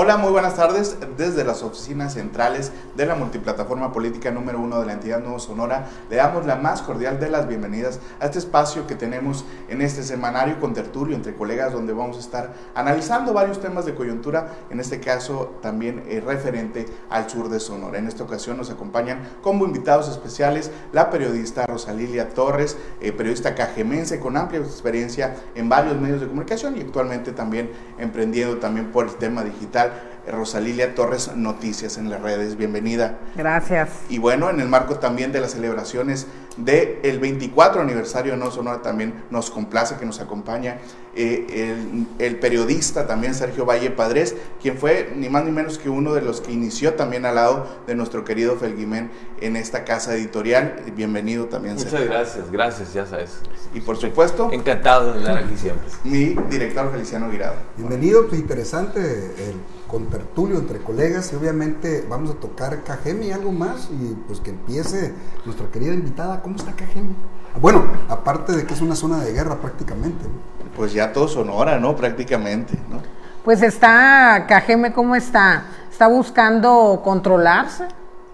Hola, muy buenas tardes. Desde las oficinas centrales de la multiplataforma política número uno de la entidad Nuevo Sonora, le damos la más cordial de las bienvenidas a este espacio que tenemos en este semanario con tertulio entre colegas, donde vamos a estar analizando varios temas de coyuntura, en este caso también eh, referente al sur de Sonora. En esta ocasión nos acompañan como invitados especiales la periodista Rosalilia Torres, eh, periodista cajemense con amplia experiencia en varios medios de comunicación y actualmente también emprendiendo también por el tema digital Rosalilia Torres Noticias en las redes. Bienvenida. Gracias. Y bueno, en el marco también de las celebraciones del 24 aniversario de No Sonora, también nos complace que nos acompaña eh, el, periodista también Sergio Valle Padres, quien fue ni más ni menos que uno de los que inició también al lado de nuestro querido Felguimén en esta casa editorial. Bienvenido también, Muchas gracias, gracias, ya sabes. Y por supuesto... Encantado de estar aquí siempre. Mi director Feliciano Guirado. Bienvenido, pues, interesante el contertulio entre colegas y obviamente vamos a tocar Cajeme y algo más y pues que empiece nuestra querida invitada. ¿Cómo está Cajeme? Bueno, aparte de que es una zona de guerra prácticamente. Pues ya todo Sonora, ¿no? Prácticamente, ¿no? Pues está, Cajeme, ¿cómo está? Está buscando controlarse,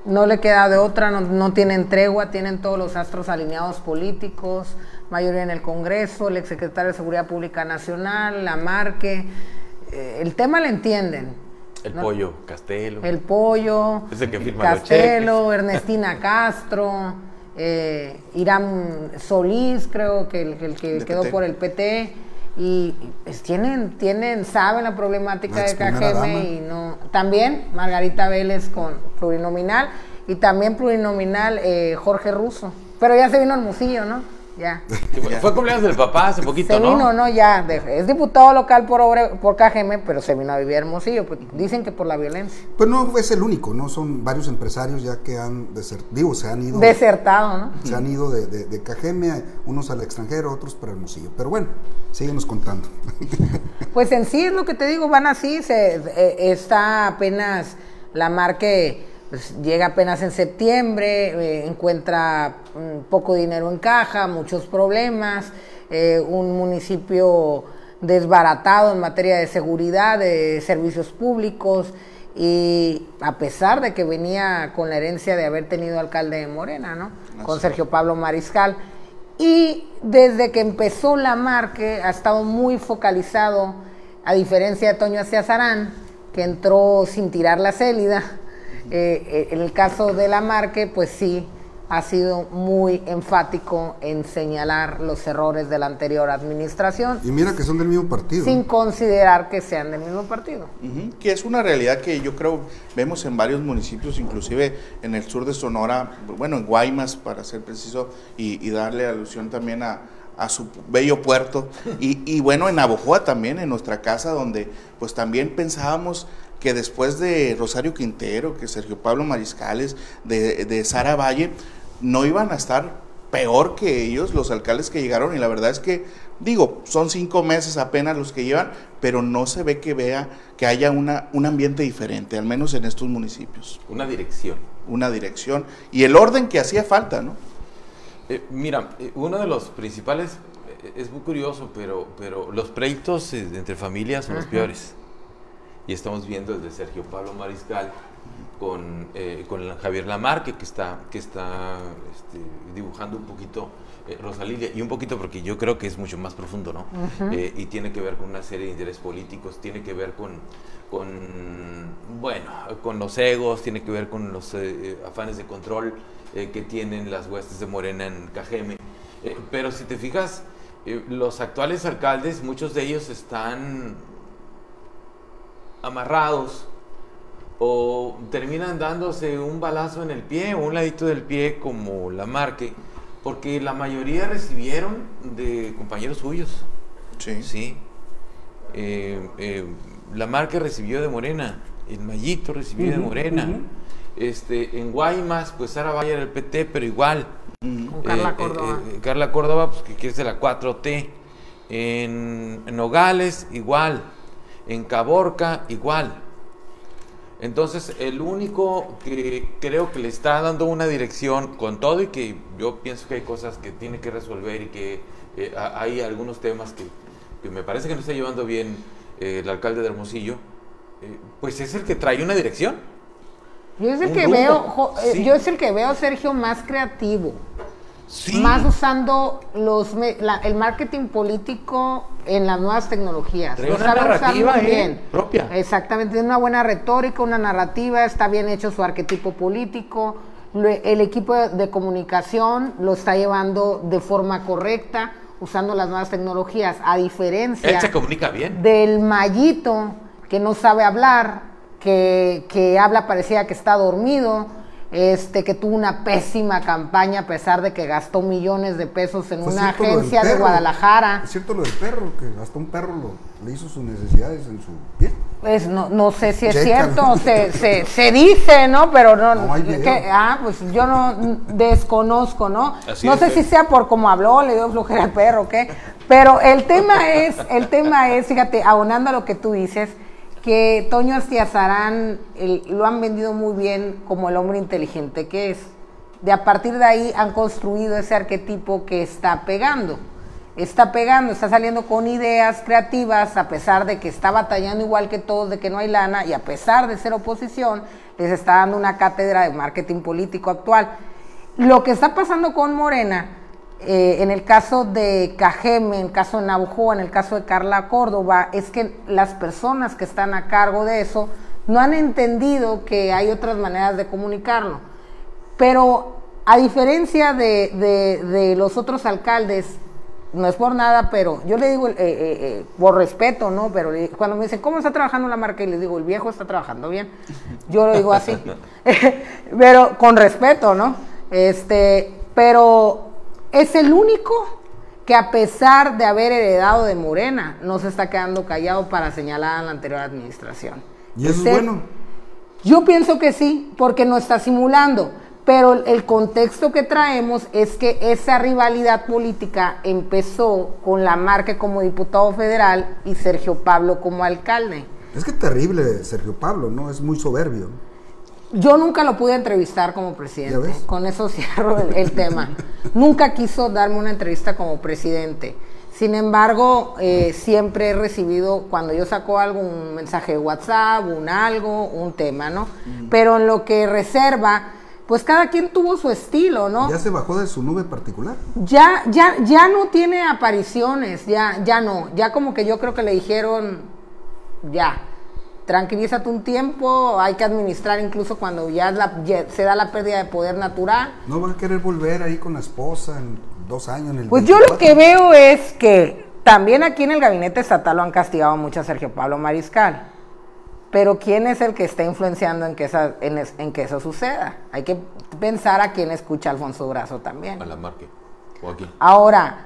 no le queda de otra, no, no, tienen tregua, tienen todos los astros alineados políticos, mayoría en el Congreso, el exsecretario de Seguridad Pública Nacional, la Marque, eh, el tema le entienden, el pollo Castelo. El pollo. Castelo, Ernestina Castro, eh, Irán Solís, creo que el, que quedó por el PT. Y pues, tienen, tienen, saben la problemática de KGM y no. También Margarita Vélez con plurinominal y también plurinominal eh, Jorge Russo. Pero ya se vino el musillo, ¿no? Ya. Fue cumpleaños del papá hace poquito, se vino, ¿no? Ya. es diputado local por por KGM, pero se vino a vivir Hermosillo. Pues, dicen que por la violencia. Pues no es el único, ¿no? Son varios empresarios ya que han desertado, digo, se han ido. Desertado, ¿no? Se han ido de, de, KGM, unos al extranjero, otros para Hermosillo. Pero bueno, síguenos contando. Pues en sí es lo que te digo, van así, se, eh, está apenas la marca pues, llega apenas en septiembre, eh, encuentra poco dinero en caja, muchos problemas, eh, un municipio desbaratado en materia de seguridad, de servicios públicos, y a pesar de que venía con la herencia de haber tenido alcalde de Morena, ¿no? Con Sergio Pablo Mariscal. Y desde que empezó la Marque ha estado muy focalizado, a diferencia de Toño Aciazarán, que entró sin tirar la célida, eh, eh, en el caso de la Marque, pues sí, ha sido muy enfático en señalar los errores de la anterior administración. Y mira que son del mismo partido. Sin considerar que sean del mismo partido. Que es una realidad que yo creo vemos en varios municipios, inclusive en el sur de Sonora, bueno, en Guaymas, para ser preciso, y, darle alusión también a, su bello puerto. Y, y, bueno, en Abojoa también, en nuestra casa, donde pues también pensábamos que después de Rosario Quintero, que Sergio Pablo Mariscales, de, de Sara Valle, no iban a estar peor que ellos, los alcaldes que llegaron, y la verdad es que, digo, son cinco meses apenas los que llevan, pero no se ve que vea que haya una, un ambiente diferente, al menos en estos municipios. Una dirección. Una dirección. Y el orden que hacía falta, ¿no? Eh, mira, eh, uno de los principales, eh, es muy curioso, pero, pero los pleitos entre familias son los peores y estamos viendo desde Sergio Pablo Mariscal con, eh, con Javier Lamarque, que está, que está este, dibujando un poquito eh, Rosalía, y un poquito porque yo creo que es mucho más profundo, ¿no? Eh, y tiene que ver con una serie de intereses políticos, tiene que ver con, con bueno, con los egos, tiene que ver con los afanes de control que tienen las huestes de Morena en Cajeme. pero si te fijas, los actuales alcaldes, muchos de ellos están amarrados o terminan dándose un balazo en el pie o un ladito del pie como la marque, porque la mayoría recibieron de compañeros suyos. Sí. Sí. Eh, eh, la marca recibió de Morena, el Mayito recibió de Morena. este, en Guaymas, pues Sara Valle era el PT, pero igual. Carla eh, Córdoba. Querella Córdoba, pues que es de la 4T. En, en Nogales, igual en Caborca igual. Entonces, el único que creo que le está dando una dirección con todo y que yo pienso que hay cosas que tiene que resolver y que eh, hay algunos temas que, me parece que no está llevando bien eh, el alcalde de Hermosillo, eh, pues es el que trae una dirección. Yo es el Un que rumbo. veo, jo- Sí. yo es el que veo, Sergio, más creativo. Sí. Más usando los la- el marketing político en las nuevas tecnologías. Trae Lo una narrativa, ¿eh? bien. propia. Exactamente, tiene una buena retórica, una narrativa, está bien hecho su arquetipo político. el equipo de, de comunicación lo está llevando de forma correcta, usando las nuevas tecnologías, a diferencia Él se comunica bien. del mallito que no sabe hablar, que, que habla parecía que está dormido, este, que tuvo una pésima campaña a pesar de que gastó millones de pesos en Fue una agencia de. Guadalajara. Es cierto lo del perro, que hasta un perro lo, le hizo sus necesidades en su pie. Pues no, no sé si es cierto, se, se, se dice, ¿no? Pero no, No, hay video. que- ah, pues yo no desconozco, ¿no? Así no sé eh. si sea por cómo habló, le dio flojera al perro, o ¿qué? Pero el tema es, el tema es, fíjate, abonando a lo que tú dices, que Toño Astiazarán lo han vendido muy bien como el hombre inteligente que es. De a partir de ahí han construido ese arquetipo que está pegando. Está pegando, está saliendo con ideas creativas, a pesar de que está batallando igual que todos, de que no hay lana, y a pesar de ser oposición, les está dando una cátedra de marketing político actual. Lo que está pasando con Morena, eh, en el caso de Cajeme, en el caso de Navajo, en el caso de Carla Córdoba, es que las personas que están a cargo de eso no han entendido que hay otras maneras de comunicarlo. Pero a diferencia de, de- de los otros alcaldes, no es por nada, pero yo le digo, eh, eh, eh, por respeto, ¿no? Pero le- cuando me dicen, ¿cómo está trabajando la marca? Y les digo, el viejo está trabajando bien. Yo lo digo así. pero con respeto, ¿no? Este, pero es el único que a pesar de haber heredado de Morena, no se está quedando callado para señalar a la anterior administración. Y eso es bueno. yo pienso que sí, porque no está simulando. Pero el- contexto que traemos es que esa rivalidad política empezó con la marca como diputado federal y Sergio Pablo como alcalde. Es que terrible Sergio Pablo, ¿no? Es muy soberbio. Yo nunca lo pude entrevistar como ¿Ya presidente. Con eso cierro el, el tema. nunca quiso darme una entrevista como presidente. Sin embargo, eh, siempre he recibido, cuando yo saco algo, un mensaje de WhatsApp, un algo, un tema, ¿no? Pero en lo que reserva, pues cada quien tuvo su estilo, ¿no? Ya se bajó de su nube particular. Ya, ya, ya no tiene apariciones, ya, ya no. Ya como que yo creo que le dijeron, ya, tranquilízate un tiempo, hay que administrar incluso cuando ya, es la- ya se da la pérdida de poder natural. No va a querer volver ahí con la esposa en dos años. En el Pues yo lo 24. que veo es que también aquí en el gabinete estatal lo han castigado mucho a Sergio Pablo Mariscal. Pero ¿quién es el que está influenciando en que, esa- en, es- en que eso suceda? Hay que pensar a quién escucha a Alfonso Brazo también. A la marca. O aquí. Ahora,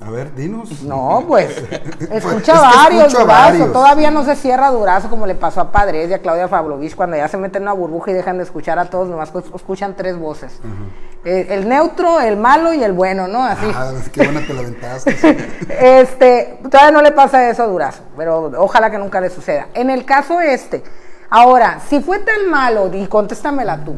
A ver, dinos. No, pues escucha es varios, Durazo. varios. Todavía no se cierra Durazo como le pasó a Padres y a Claudia Pavlovich cuando ya se meten en una burbuja y dejan de escuchar a todos, nomás escu- escuchan tres voces. Eh, el neutro, el malo y el bueno, ¿no? Así. Ah, qué buena te la aventaste. Este, todavía no le pasa eso a Durazo, pero ojalá que nunca le suceda. En el caso este, ahora, si fue tan malo, y contéstamela tú,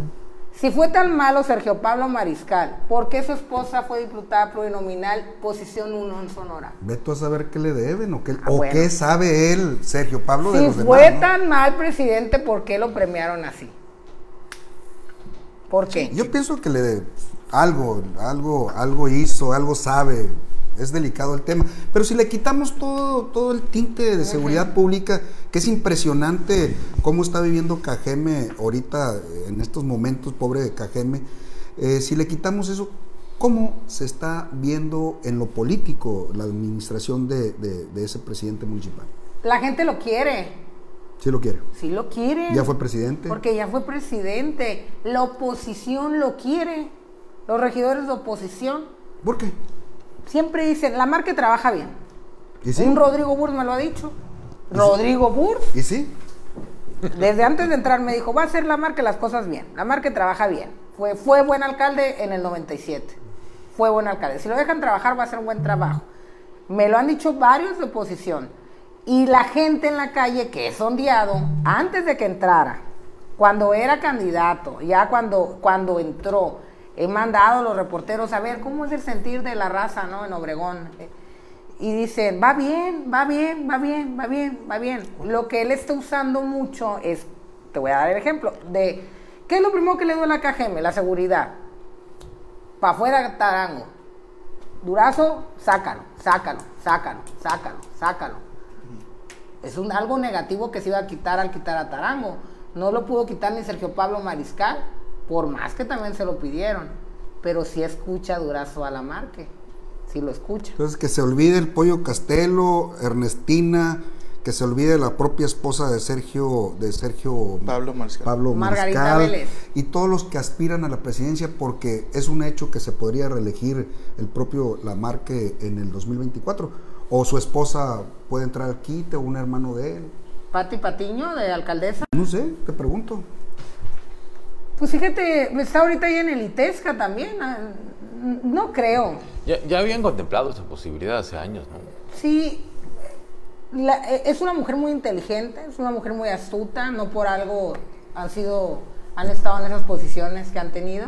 si fue tan malo Sergio Pablo Mariscal, ¿por qué su esposa fue diputada plurinominal, posición 1 en Sonora? Ve tú a saber qué le deben o qué, Ah, o bueno. qué sabe él, Sergio Pablo, de Si los demás. fue ¿no? tan mal presidente, ¿por qué lo premiaron así? ¿Por qué? Yo pienso que le algo, algo, algo hizo, algo sabe. Es delicado el tema. Pero si le quitamos todo, todo el tinte de seguridad pública, que es impresionante cómo está viviendo Cajeme ahorita, en estos momentos, pobre de Cajeme, eh, si le quitamos eso, ¿cómo se está viendo en lo político la administración de, de- de ese presidente municipal? La gente lo quiere, Si lo quiere. sí lo quiere. Ya fue presidente. Porque ya fue presidente. La oposición lo quiere. Los regidores de oposición ¿Por qué? Siempre dicen, la marca trabaja bien. ¿Y sí? Un Rodrigo Burs me lo ha dicho. Rodrigo Burs, ¿Y sí? desde antes de entrar me dijo, va a hacer la marca las cosas bien. La marca trabaja bien. Fue, fue buen alcalde en el 97. Fue buen alcalde. Si lo dejan trabajar va a ser un buen trabajo. Me lo han dicho varios de oposición. Y la gente en la calle que es ondeado, antes de que entrara, cuando era candidato, ya cuando, cuando entró, he mandado a los reporteros a ver cómo es el sentir de la raza, ¿no? En Obregón. y dicen, va bien, va bien, va bien, va bien, va bien. Lo que él está usando mucho es, te voy a dar el ejemplo, de, ¿qué es lo primero que le dio a la KGM? La seguridad. Para afuera, Tarango. Durazo, sácalo, sácalo, sácalo, sácalo, sácalo. Es un, algo negativo que se iba a quitar al quitar a Tarango. No lo pudo quitar ni Sergio Pablo Mariscal, por más que también se lo pidieron. Pero sí escucha Durazo a la marque. Sí lo escucha. Entonces, que se olvide el pollo Castelo, Ernestina, que se olvide la propia esposa de Sergio, de Sergio Pablo Mariscal. Pablo Margarita Mariscal, Vélez. y todos los que aspiran a la presidencia, porque es un hecho que se podría reelegir el propio Lamarque en el 2024, o su esposa puede entrar al quite, o un hermano de él. Pati Patiño, de alcaldesa. No sé, te pregunto. Pues fíjate, está ahorita ahí en el ITESCA también. ah, No creo. Ya, ya habían contemplado esa posibilidad hace años, ¿no? Sí, la- eh, es una mujer muy inteligente, es una mujer muy astuta, no por algo han sido, han estado en esas posiciones que han tenido.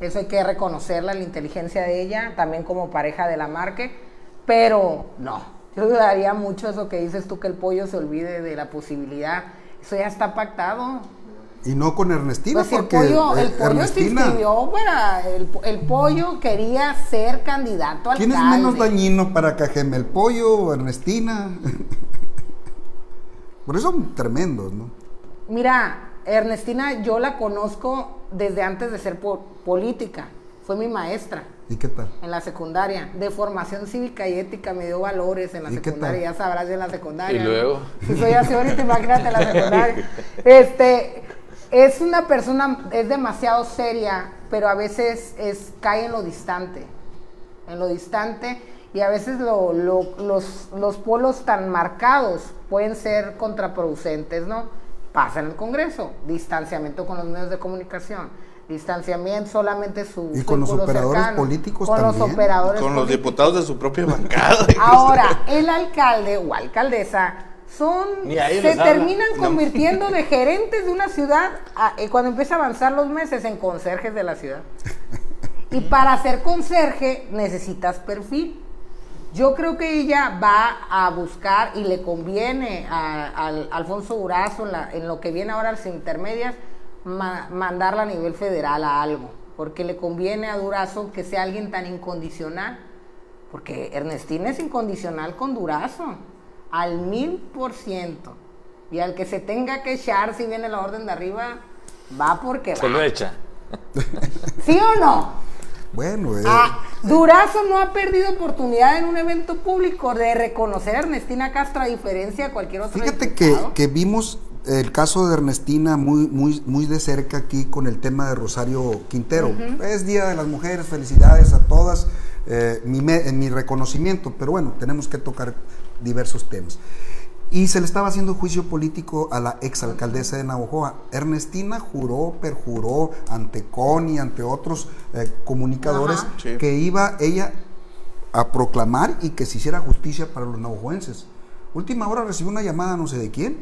Eso hay que reconocerla, la inteligencia de ella, también como pareja de la marque, pero no, yo dudaría mucho eso que dices tú que el pollo se olvide de la posibilidad. Eso ya está pactado. Y no con Ernestina, Pues el porque pollo, el eh, pollo se Ernestina, inscribió para, el, el pollo quería ser candidato al ¿quién es menos dañino para Cajeme, el pollo o Ernestina? Por eso son tremendos, ¿no? Mira, Ernestina, yo la conozco desde antes de ser po- política. Fue mi maestra ¿Y qué tal? en la secundaria, de formación cívica y ética, me dio valores en la ¿Y qué secundaria, ya sabrás de la secundaria. ¿Y ¿no? luego? Si soy así ahorita, imagínate la secundaria. Este, es una persona, es demasiado seria, pero a veces es, cae en lo distante, en lo distante, y a veces lo- lo- los, los polos tan marcados pueden ser contraproducentes, ¿no? Pasa en el Congreso, distanciamiento con los medios de comunicación, distanciamiento solamente su Y con los operadores cercano, políticos con los también. operadores Con los diputados de su propia bancada. Ahora, el alcalde o alcaldesa son se habla. terminan No. convirtiendo de gerentes de una ciudad a- eh, cuando empieza a avanzar los meses en conserjes de la ciudad. Y para ser conserje necesitas perfil. Yo creo que ella va a buscar y le conviene a, al Alfonso Durazo en, la- en lo que viene ahora las intermedias ma- mandarla a nivel federal a algo, porque le conviene a Durazo que sea alguien tan incondicional, porque Ernestina es incondicional con Durazo, al mil por ciento, y al que se tenga que echar si viene la orden de arriba, va porque Se va. lo echa. ¿Sí o no? Bueno, eh, Ah, Durazo no ha perdido oportunidad en un evento público de reconocer a Ernestina Castro a diferencia de cualquier otro fíjate que, que vimos el caso de Ernestina muy, muy, muy de cerca aquí con el tema de Rosario Quintero. Es Día de las Mujeres, felicidades a todas, eh, mi, me- mi reconocimiento, pero bueno, tenemos que tocar diversos temas. Y se le estaba haciendo juicio político a la exalcaldesa de Navojoa. Ernestina juró, perjuró ante Connie, ante otros eh, comunicadores, Ajá. Sí. que iba ella a proclamar y que se hiciera justicia para los navajoenses. Última hora recibió una llamada no sé de quién,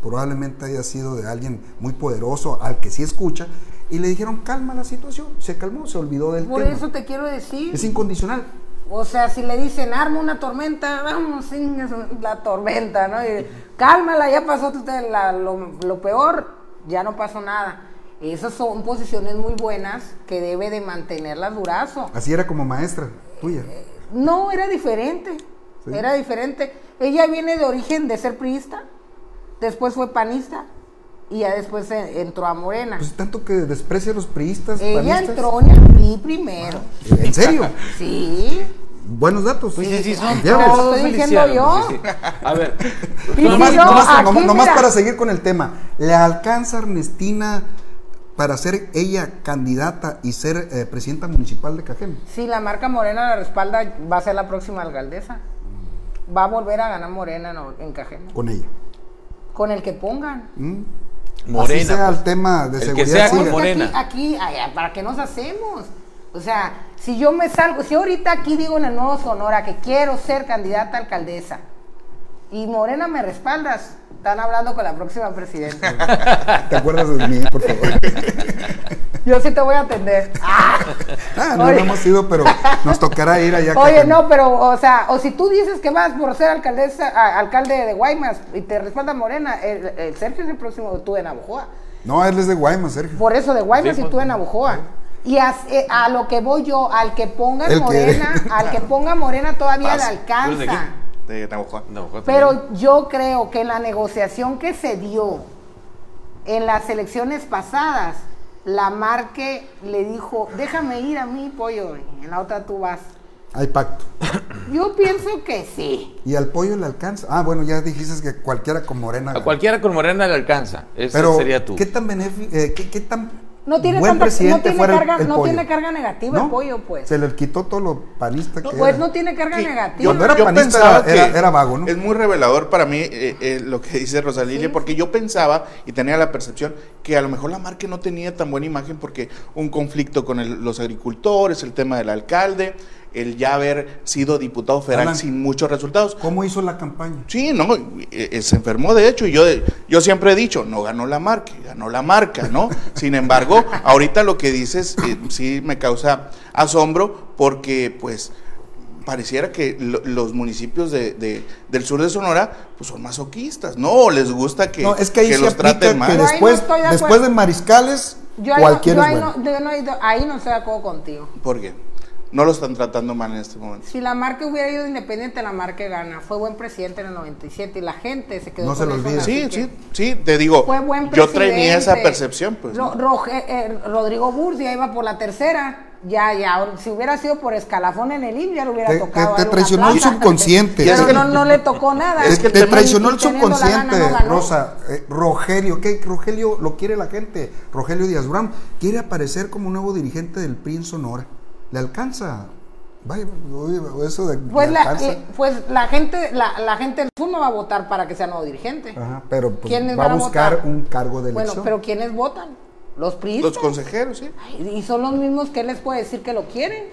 probablemente haya sido de alguien muy poderoso al que sí escucha, y le dijeron calma la situación, se calmó, se olvidó del Por tema. eso te quiero decir. Es incondicional. O sea, si le dicen arma una tormenta, vamos, singas la tormenta, ¿no? Y, cálmala, ya pasó la- lo, lo peor, ya no pasó nada. Esas son posiciones muy buenas que debe de mantenerlas Durazo. Así era como maestra tuya. No, era diferente. Sí. Era diferente. Ella viene de origen de ser priista, después fue panista y ya después entró a Morena. Pues tanto que desprecia a los priistas. Ella panistas. entró en el PRI primero. ¿En serio? Sí. Buenos datos. Pues sí, sí, son Ya todos estoy diciendo yo. sí, sí. A ver, Nomás, nomás- para seguir con el tema, ¿le alcanza Ernestina para ser ella candidata y ser eh, presidenta municipal de Cajeme? Si la marca Morena la respalda, va a ser la próxima alcaldesa. Va a volver a ganar Morena no, en Cajeme. Con ella. Con el que pongan. ¿Mm? Morena. Así sea pues. el tema de El que seguridad. sea con Morena. Aquí, aquí ay, ¿para qué nos hacemos? O sea, si yo me salgo, si ahorita aquí digo en el Nuevo Sonora que quiero ser candidata a alcaldesa y Morena me respaldas, están hablando con la próxima presidenta. ¿Te acuerdas de mí, por favor? Yo sí te voy a atender. Ah. Ah, no, Oye. no hemos ido, pero nos tocará ir allá. Oye, no, pero, o sea, o si tú dices que vas por ser alcaldesa, a- alcalde de Guaymas y te respalda Morena, el, el Sergio es el próximo tú en Abujoa. No, él es de Guaymas, Sergio. Por eso de Guaymas Sí, y pues, tú en Abujoa. Y as- eh, a, lo que voy yo, al que ponga. Morena, al que ponga Morena todavía le Pasa. ¿Tú eres de alcanza. De. Pero yo creo que la negociación que se dio en las elecciones pasadas, la Marque le dijo, déjame ir a mí, pollo, y en la otra tú vas. Hay pacto. Yo pienso que sí. Y al pollo le alcanza. Ah, bueno, ya dijiste que cualquiera con morena. A cualquiera con Morena le alcanza. Ese Pero, sería tú. ¿qué tan benéfico, qué, qué tan No tiene, buen tanta- presidente no tiene el- carga, el no pollo? tiene carga negativa ¿No? el pollo, pues. Se le quitó todo lo panista que Pues era. no tiene carga Sí, negativa. Cuando era panista era- era- que era vago, ¿no? Es muy revelador para mí eh, eh, lo que dice Rosalilia, porque yo pensaba y tenía la percepción que a lo mejor la marca no tenía tan buena imagen porque un conflicto con el- los agricultores, el tema del alcalde, el ya haber sido diputado federal Alan. sin muchos resultados. ¿Cómo hizo la campaña? Sí, no, eh, eh, se enfermó de hecho y yo, yo siempre he dicho, no ganó la marca, ganó la marca, ¿no? Sin embargo, ahorita lo que dices eh, sí me causa asombro porque pues pareciera que lo- los municipios de, de- del sur de Sonora pues son masoquistas, no, les gusta que, no, es que ahí se los traten que mal. No después, de después de mariscales, Yo ahí, no, cualquiera yo es ahí, bueno. no, yo no he ido- ahí no estoy de acuerdo contigo. ¿Por qué? No lo están tratando mal en este momento. Si la marca hubiera ido independiente, la marca gana. Fue buen presidente en el 97 y la gente se quedó No se con lo eso, olvide. Sí, sí, sí, te digo, Fue buen yo tenía esa percepción, pues. Ro-. Roge- eh, Rodrigo iba por la tercera. Ya, ya, si hubiera sido por escalafón en el IMSS, ya le hubiera Te- tocado. te- traicionó el subconsciente. Pero Es que que- no, no le tocó nada. Es que el te traicionó el gana, subconsciente, no. Rosa. Eh, Rogelio, ¿qué? Rogelio lo quiere la gente. Rogelio Díaz Durán quiere aparecer como nuevo dirigente del PRI en Sonora. ¿Le alcanza? Vaya, eso de. Pues ¿le la, alcanza? eh, pues la gente, la, la gente del sur no va a votar para que sea nuevo dirigente. Ajá, pero pues, ¿Quiénes va a van a buscar votar? un cargo de Bueno, elección. pero ¿quiénes votan? Los priistas. Los consejeros, sí. Ay, Y son los mismos que les puede decir que lo quieren.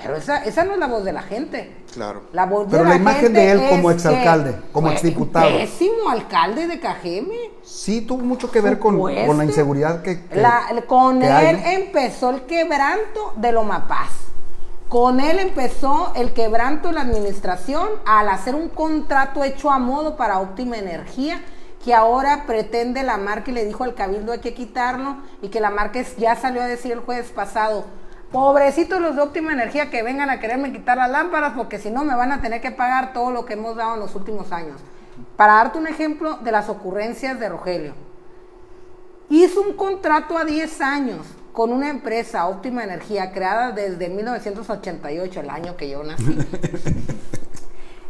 Pero esa, esa no es la voz de la gente. Claro. La voz Pero de la la imagen gente de él es como que exalcalde, como exdiputado. Pésimo alcalde de Cajeme. Sí, tuvo mucho que ver con, con la inseguridad que. que- La- con que él empezó el quebranto de Loma Paz. Con él empezó el quebranto de la administración al hacer un contrato hecho a modo para óptima energía que ahora pretende la marca y le dijo al cabildo hay que quitarlo y que la marca ya salió a decir el jueves pasado pobrecitos los de óptima energía que vengan a quererme quitar las lámparas porque si no me van a tener que pagar todo lo que hemos dado en los últimos años para darte un ejemplo de las ocurrencias de Rogelio hizo un contrato a 10 años con una empresa óptima energía creada desde 1988, el año que yo nací.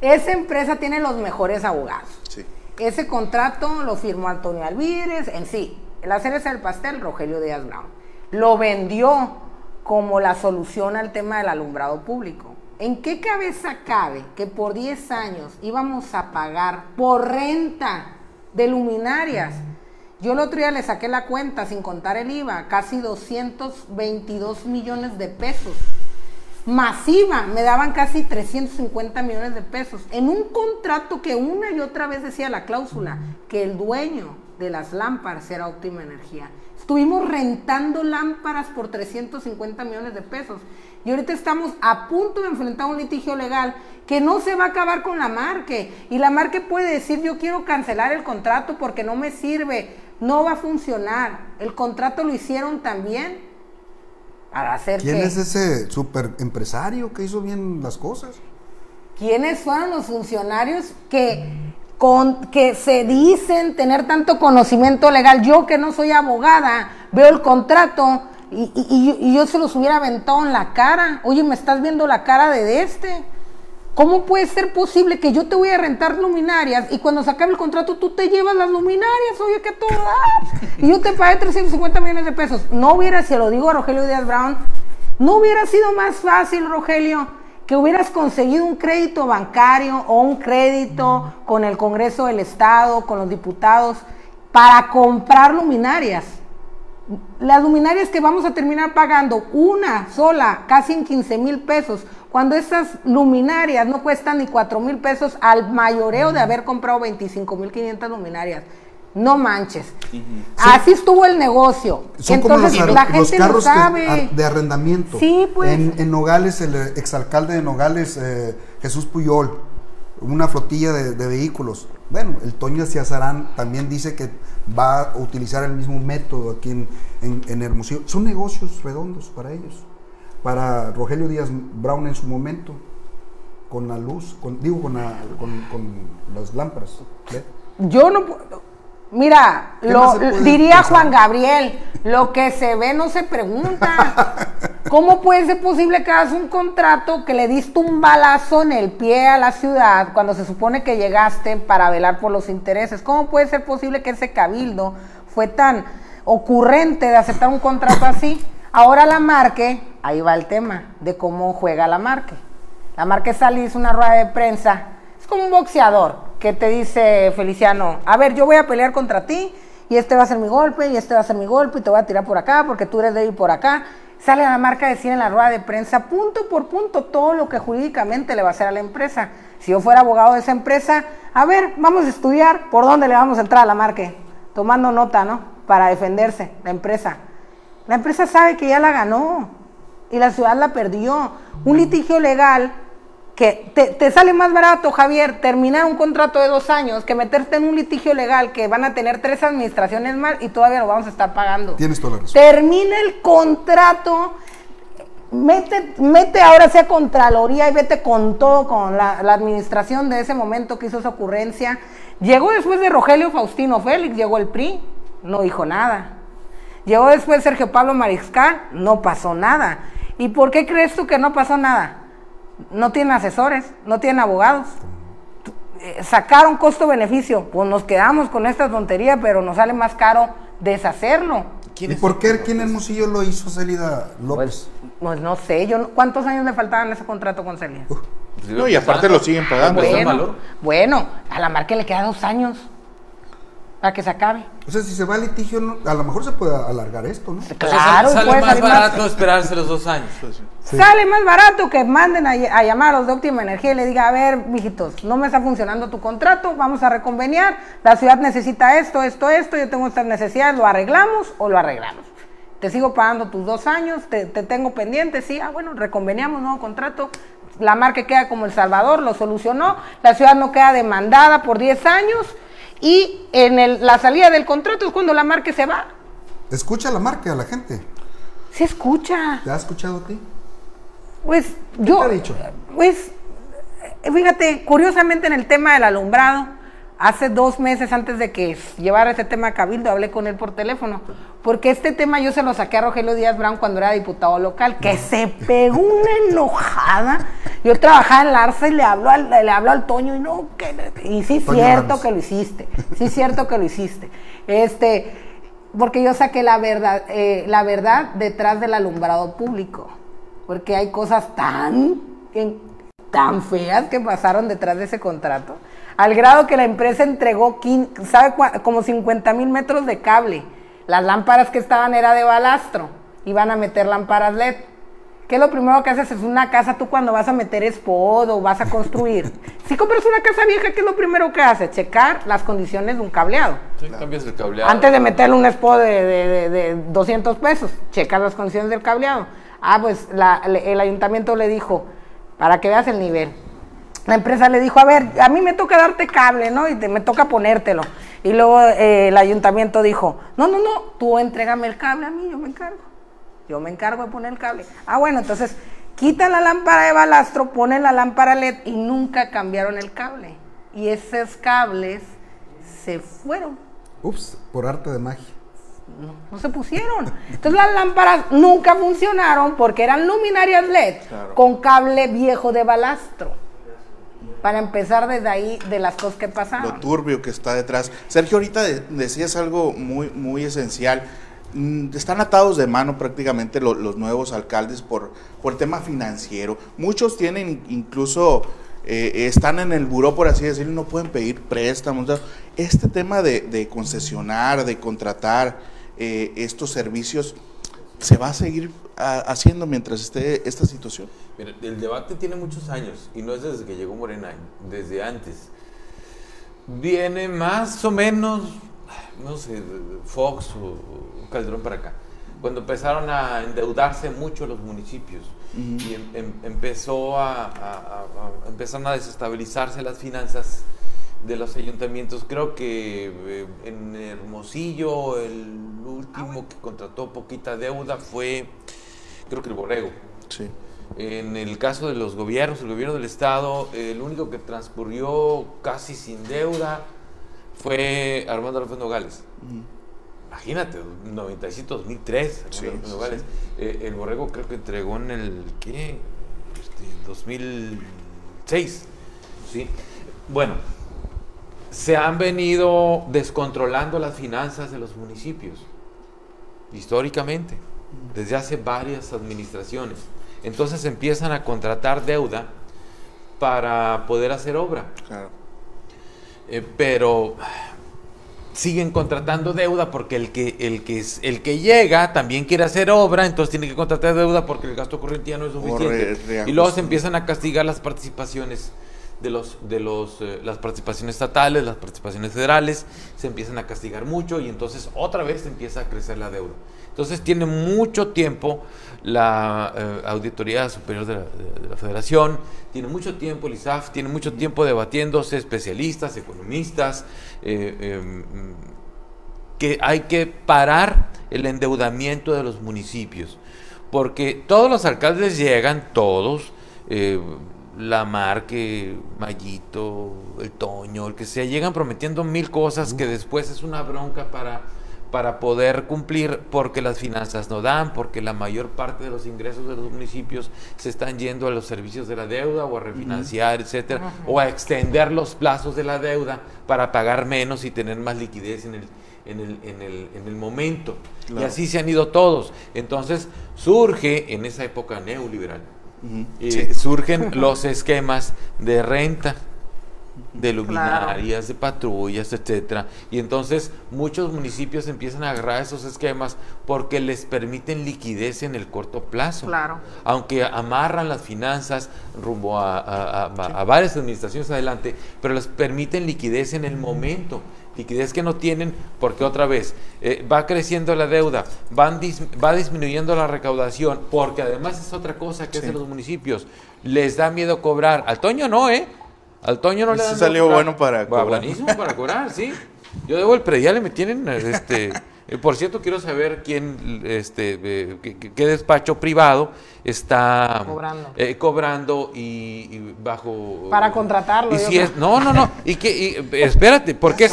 Esa empresa tiene los mejores abogados. Sí. Ese contrato lo firmó Antonio Alvírez, en sí, la cereza del pastel, Rogelio Díaz Brown. Lo vendió como la solución al tema del alumbrado público. ¿En qué cabeza cabe que por 10 años íbamos a pagar por renta de luminarias? Yo el otro día le saqué la cuenta sin contar el IVA, casi 222 millones de pesos masiva, me daban casi 350 millones de pesos en un contrato que una y otra vez decía la cláusula que el dueño de las lámparas era óptima energía. Estuvimos rentando lámparas por 350 millones de pesos y ahorita estamos a punto de enfrentar un litigio legal que no se va a acabar con la marque y la marque puede decir yo quiero cancelar el contrato porque no me sirve, no va a funcionar. El contrato lo hicieron también para hacer ¿Quién que- es ese super empresario que hizo bien las cosas? ¿Quiénes fueron los funcionarios que, con, que se dicen tener tanto conocimiento legal? Yo que no soy abogada, veo el contrato y, yo se los hubiera aventado en la cara. Oye, me estás viendo la cara de este. ¿Cómo puede ser posible que yo te voy a rentar luminarias y cuando se acabe el contrato tú te llevas las luminarias? Oye, que todo das. Y yo te pagué 350 millones de pesos. No hubiera, se lo digo a Rogelio Díaz Brown, no hubiera sido más fácil, Rogelio, que hubieras conseguido un crédito bancario o un crédito con el Congreso del Estado, con los diputados, para comprar luminarias. Las luminarias que vamos a terminar pagando una sola, casi en 15 mil pesos, cuando esas luminarias no cuestan ni 4 mil pesos al mayoreo de haber comprado 25 mil 500 luminarias. No manches. Así estuvo el negocio. Son como Entonces los, ar- la los gente carros sabe. de arrendamiento. Sí, pues. En, en Nogales, el eh, exalcalde de Nogales, eh, Jesús Puyol, una flotilla de, de vehículos. Bueno, el Toño Ciazarán también dice que va a utilizar el mismo método aquí en, en, en Hermosillo. Son negocios redondos para ellos. Para Rogelio Díaz Brown en su momento, con la luz, con, digo, con, la- con, con las lámparas. Yo no puedo. Mira, ¿Qué lo, diría? Juan Gabriel, lo que se ve no se pregunta. ¿Cómo puede ser posible que hagas un contrato que le diste un balazo en el pie a la ciudad cuando se supone que llegaste para velar por los intereses? ¿Cómo puede ser posible que ese cabildo fue tan ocurrente de aceptar un contrato así? Ahora la Marque, ahí va el tema de cómo juega la Marque. La Marque sale y hizo una rueda de prensa. Como un boxeador que te dice Feliciano, a ver, yo voy a pelear contra ti y este va a ser mi golpe y este va a ser mi golpe y te voy a tirar por acá porque tú eres débil por acá. Sale la marca a decir en la rueda de prensa punto por punto todo lo que jurídicamente le va a hacer a la empresa. Si yo fuera abogado de esa empresa, a ver, vamos a estudiar por dónde le vamos a entrar a la marca, tomando nota, ¿no? Para defenderse, la empresa. La empresa sabe que ya la ganó y la ciudad la perdió. Un litigio legal que te, te sale más barato, Javier, terminar un contrato de dos años que meterte en un litigio legal que van a tener tres administraciones más y todavía lo vamos a estar pagando. Tienes toda la razón. Termina el contrato, mete, mete ahora sea Contraloría y vete con todo, con la, la administración de ese momento que hizo esa ocurrencia. Llegó después de Rogelio Faustino Félix, llegó el PRI, no dijo nada. Llegó después Sergio Pablo Mariscal, no pasó nada. ¿Y por qué crees tú que no pasó nada? No tienen asesores, no tienen abogados. Eh, Sacaron costo-beneficio, pues nos quedamos con esta tontería, pero nos sale más caro deshacerlo. ¿Y por qué aquí en Hermosillo lo hizo Celida López? Pues no sé, yo no- ¿cuántos años le faltaban a ese contrato con Celia? No, y aparte lo siguen pagando. Pues, Bueno, valor. bueno, a la marca le queda dos años para que se acabe. O sea, si se va al litigio, no- a lo mejor se puede alargar esto, ¿no? O sea, Claro, y sale puede más salir más- barato esperarse los dos años. Sí. Sale más barato que manden a, a llamar a los de óptima energía y le diga, a ver, mijitos, no me está funcionando tu contrato, vamos a reconveniar, la ciudad necesita esto, esto, esto, yo tengo estas necesidades, ¿lo arreglamos o lo arreglamos? Te sigo pagando tus dos años, te, te tengo pendiente, sí, ah, bueno, reconveniamos, nuevo contrato, la marca queda como El Salvador, lo solucionó, la ciudad no queda demandada por 10 años y en el- la salida del contrato es cuando la marca se va. Escucha la marca a la gente. Se escucha. ¿Te ha escuchado a ti? Pues yo, te ha dicho? pues, fíjate, curiosamente en el tema del alumbrado, hace dos meses antes de que llevara ese tema a Cabildo, hablé con él por teléfono, porque este tema yo se lo saqué a Rogelio Díaz Brown cuando era diputado local, que se pegó una enojada. Yo trabajaba en Larza y le habló al, le habló al Toño y no, que, y sí es Toño cierto Ramos. que lo hiciste, sí es cierto que lo hiciste. Este, porque yo saqué la verdad, eh, la verdad detrás del alumbrado público. Porque hay cosas tan, en- tan feas que pasaron detrás de ese contrato. Al grado que la empresa entregó, quin- ¿sabe cua- Como 50 mil metros de cable. Las lámparas que estaban era de balastro. Iban a meter lámparas LED. ¿Qué es lo primero que haces? Es una casa, tú cuando vas a meter spot o vas a construir. si compras una casa vieja, ¿qué es lo primero que haces? Checar las condiciones de un cableado. Sí, cambias el cableado. Antes de meterle un spot de, de- de- de 200 pesos, checas las condiciones del cableado. Ah, pues la- le- el ayuntamiento le dijo, para que veas el nivel. La empresa le dijo, a ver, a mí me toca darte cable, ¿no? Y te- me toca ponértelo. Y luego eh, el ayuntamiento dijo, no, no, no, tú entrégame el cable a mí, yo me encargo. Yo me encargo de poner el cable. Ah, bueno, entonces quitan la lámpara de balastro, ponen la lámpara LED y nunca cambiaron el cable. Y esos cables se fueron Ups, por arte de magia. no, no se pusieron. Entonces las lámparas nunca funcionaron porque eran luminarias LED Claro. con cable viejo de balastro. Para empezar desde ahí de las cosas que lo pasaron. turbio que está detrás. Sergio, ahorita de- decías algo muy, muy esencial. Mm, Están atados de mano prácticamente lo- los nuevos alcaldes por, por tema financiero. Muchos tienen incluso, eh, están en el buró, por así decirlo, no pueden pedir préstamos. Este tema de, de concesionar, de contratar eh, estos servicios, ¿se va a seguir haciendo mientras esté esta situación? Mira, el debate tiene muchos años y no es desde que llegó Morena, desde antes. Viene más o menos no sé, Fox o Calderón para acá, cuando empezaron a endeudarse mucho los municipios y em, em, empezó a, a, empezaron a desestabilizarse las finanzas de los ayuntamientos. Creo que eh, en Hermosillo el último que contrató poquita deuda fue, creo que el Borrego. Sí. En el caso de los gobiernos, el gobierno del Estado, el único que transcurrió casi sin deuda fue Armando López Nogales. Imagínate, 97, 2003, Nogales. Eh, el Borrego creo que entregó en el, ¿qué? Este, 2006. ¿sí? Bueno, se han venido descontrolando las finanzas de los municipios, históricamente, desde hace varias administraciones. Entonces empiezan a contratar deuda para poder hacer obra. Eh, pero siguen contratando deuda porque el que, el, que, el que llega también quiere hacer obra, entonces tiene que contratar deuda porque el gasto corriente ya no es suficiente. y luego se empiezan a castigar las participaciones de los de los eh, las participaciones estatales, las participaciones federales, se empiezan a castigar mucho y entonces otra vez empieza a crecer la deuda. Entonces tiene mucho tiempo la eh, Auditoría Superior de la, Federación, tiene mucho tiempo el ISAF, tiene mucho tiempo debatiéndose especialistas, economistas, eh, em, que hay que parar el endeudamiento de los municipios, porque todos los alcaldes llegan, todos, eh, la Marque, Mayito, el Toño, el que sea, llegan prometiendo mil cosas que después es una bronca para para poder cumplir porque las finanzas no dan, porque la mayor parte de los ingresos de los municipios se están yendo a los servicios de la deuda o a refinanciar, etcétera, o a extender los plazos de la deuda para pagar menos y tener más liquidez en el, en el, en el, en el momento. Y así se han ido todos. Entonces surge en esa época neoliberal, eh, surgen los esquemas de renta de luminarias, de patrullas, etcétera. Y entonces muchos municipios empiezan a agarrar esos esquemas porque les permiten liquidez en el corto plazo. Claro. Aunque amarran las finanzas rumbo a, varias administraciones adelante, pero les permiten liquidez en el momento. Liquidez que no tienen porque otra vez eh, va creciendo la deuda, van va disminuyendo la recaudación, porque además es otra cosa que de los municipios. Les da miedo cobrar. Al Toño no, ¿eh? Al Toño no le dan. salió bueno para cobrar. Buenísimo para cobrar, sí. Yo debo el predial, me tienen, este... Eh, por cierto, quiero saber quién, este, eh, qué, despacho privado está cobrando, eh, cobrando y, bajo para contratarlo. Y si es, no, no, no. Y que, espérate, ¿por qué?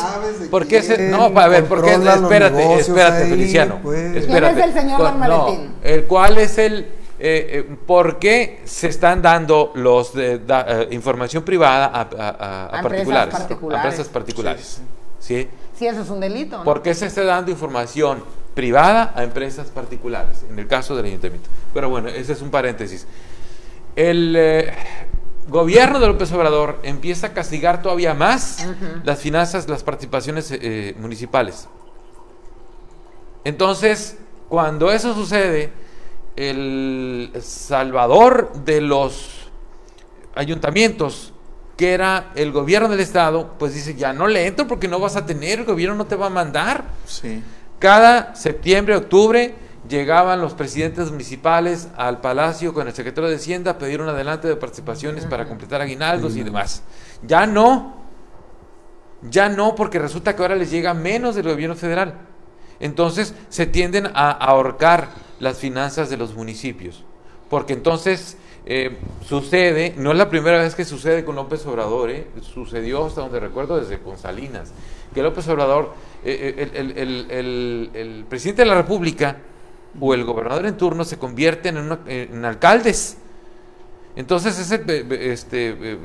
¿Por qué se, no, a ver, ¿por qué? Espérate, espérate, Feliciano. Pues. ¿Quién es el señor Maletín? el cuál es el eh, eh, ¿por qué se están dando los de, eh, información privada a, particulares, a empresas particulares? Sí, sí. Eso es un delito. ¿Por qué se está dando información privada a empresas particulares? En el caso del ayuntamiento. Pero bueno, ese es un paréntesis. El gobierno de López Obrador empieza a castigar todavía más las finanzas, las participaciones municipales. Entonces, cuando eso sucede, el salvador de los ayuntamientos, que era el gobierno del estado, pues dice, ya no le entro porque no vas a tener, el gobierno no te va a mandar. Sí. Cada septiembre, octubre, llegaban los presidentes municipales al palacio con el secretario de Hacienda a pedir un adelante de participaciones para completar aguinaldos y demás. Ya no, ya no, porque resulta que ahora les llega menos del gobierno federal. Entonces se tienden a ahorcar las finanzas de los municipios. Porque entonces eh, sucede, no es la primera vez que sucede con López Obrador, eh, sucedió hasta donde recuerdo desde con Salinas, que López Obrador, eh, el, presidente de la República o el gobernador en turno se convierten en, alcaldes. Entonces ese, este,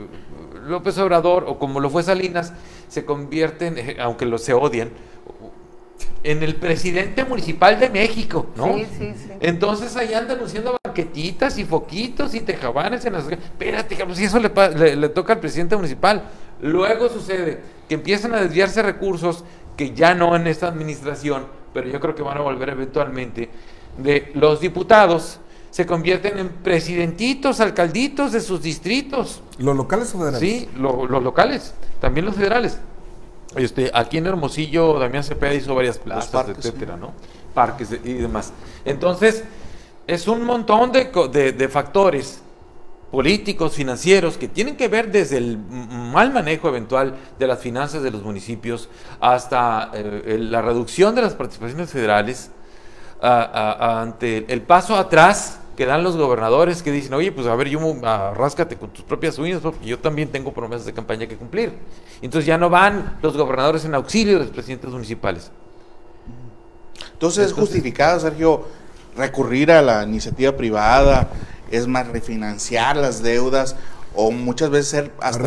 López Obrador, o como lo fue Salinas, se convierten, aunque los se odian, en el presidente municipal de México, ¿no? Sí, sí, sí. Entonces ahí andan luciendo banquetitas y foquitos y tejabanes en las... Espérate, si eso le, le, toca al presidente municipal. Luego sucede que empiezan a desviarse recursos que ya no en esta administración, pero yo creo que van a volver eventualmente, de los diputados se convierten en presidentitos, alcalditos de sus distritos. ¿Los locales o federales? Sí, los locales, también los federales. Este, aquí en Hermosillo, Damián Cepeda hizo varias plazas, parques, etcétera, ¿no? Parques y demás. Entonces, es un montón de, de- de factores políticos, financieros, que tienen que ver desde el mal manejo eventual de las finanzas de los municipios hasta eh, la reducción de las participaciones federales, a- a- ante el paso atrás que dan los gobernadores que dicen, oye, pues a ver, yo ah, ráscate con tus propias uñas porque yo también tengo promesas de campaña que cumplir. Entonces ya no van los gobernadores en auxilio de los presidentes municipales. Entonces es justificado, Sergio, recurrir a la iniciativa privada, es más refinanciar las deudas o muchas veces ser hasta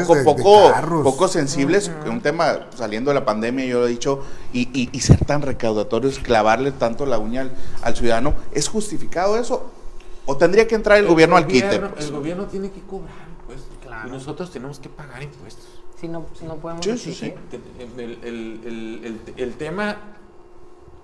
poco, de- de poco, poco sensibles, un tema saliendo de la pandemia, yo lo he dicho, y, y- y ser tan recaudatorios, clavarle tanto la uña al, al ciudadano, ¿es justificado eso? ¿O tendría que entrar el, gobierno al quite? pues? El gobierno tiene que cobrar impuestos. Claro. Y nosotros tenemos que pagar impuestos. Si no, no podemos Sí, sí, exigir. El, el- el- el- el- el tema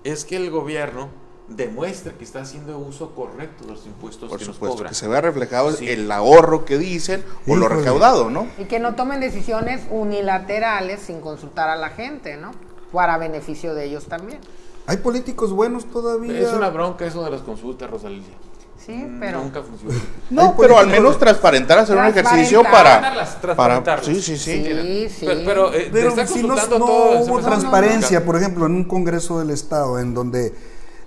es que el gobierno demuestre que está haciendo uso correcto de los impuestos Por que nos supuesto, cobran. que se vea reflejado Sí. el ahorro que dicen o lo recaudado, ¿no? Y que no tomen decisiones unilaterales sin consultar a la gente, ¿no? Para beneficio de ellos también. Hay políticos buenos todavía. Es una bronca eso de las consultas, Rosalía. Sí, pero... Nunca funciona. No, pero al menos transparentar, hacer un ejercicio para... Para transparentarlas. sí, sí, sí. Sí, sí. Pero, pero, eh, Pero está si no, consultando no todo. hubo transparencia, por ejemplo, en un Congreso del Estado, en donde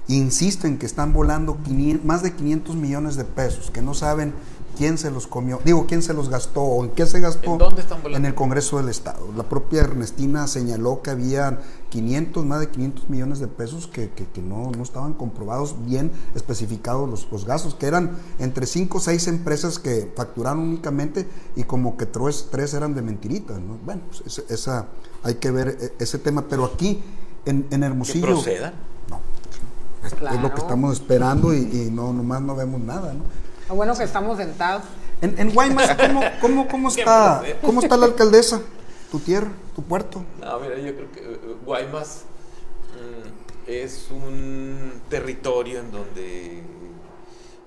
insisten que están volando 500 más de 500 millones de pesos, que no saben quién se los comió, digo, quién se los gastó o en qué se gastó ¿En dónde están volando? en el Congreso del Estado. La propia Ernestina señaló que había 500, más de 500 millones de pesos que, que- que no, no estaban comprobados, bien especificados los, los gastos, que eran entre 5 o 6 empresas que facturaron únicamente y como que tres, tres eran de mentiritas. ¿no? Bueno, pues esa, hay que ver e- ese tema, pero aquí en, en Que Hermosillo... procedan. Es, es lo Claro. que estamos esperando y, y no nomás no vemos nada, ¿no? Lo bueno que estamos sentados. En, en Guaymas, ¿cómo, cómo, cómo está. ¿cómo está la alcaldesa? ¿Tu tierra? ¿Tu puerto? No, mira, yo creo que eh, Guaymas mm, es un territorio en donde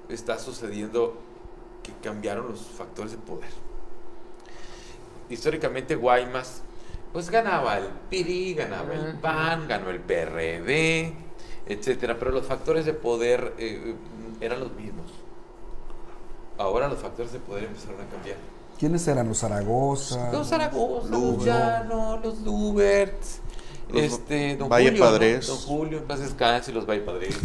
está sucediendo que cambiaron los factores de poder. Históricamente Guaymas, pues ganaba el PRI, ganaba el PAN, ganó el PRD, etcétera, pero los factores de poder eh, eran los mismos. Ahora los factores de poder empezaron a cambiar. ¿Quiénes eran? ¿Los Zaragoza? Los Zaragoza, los Lugo. Llano, los Luberts, Los este, don Valle Julio, ¿no? Padres. Don Julio, en paz descanse, los Valle Padres.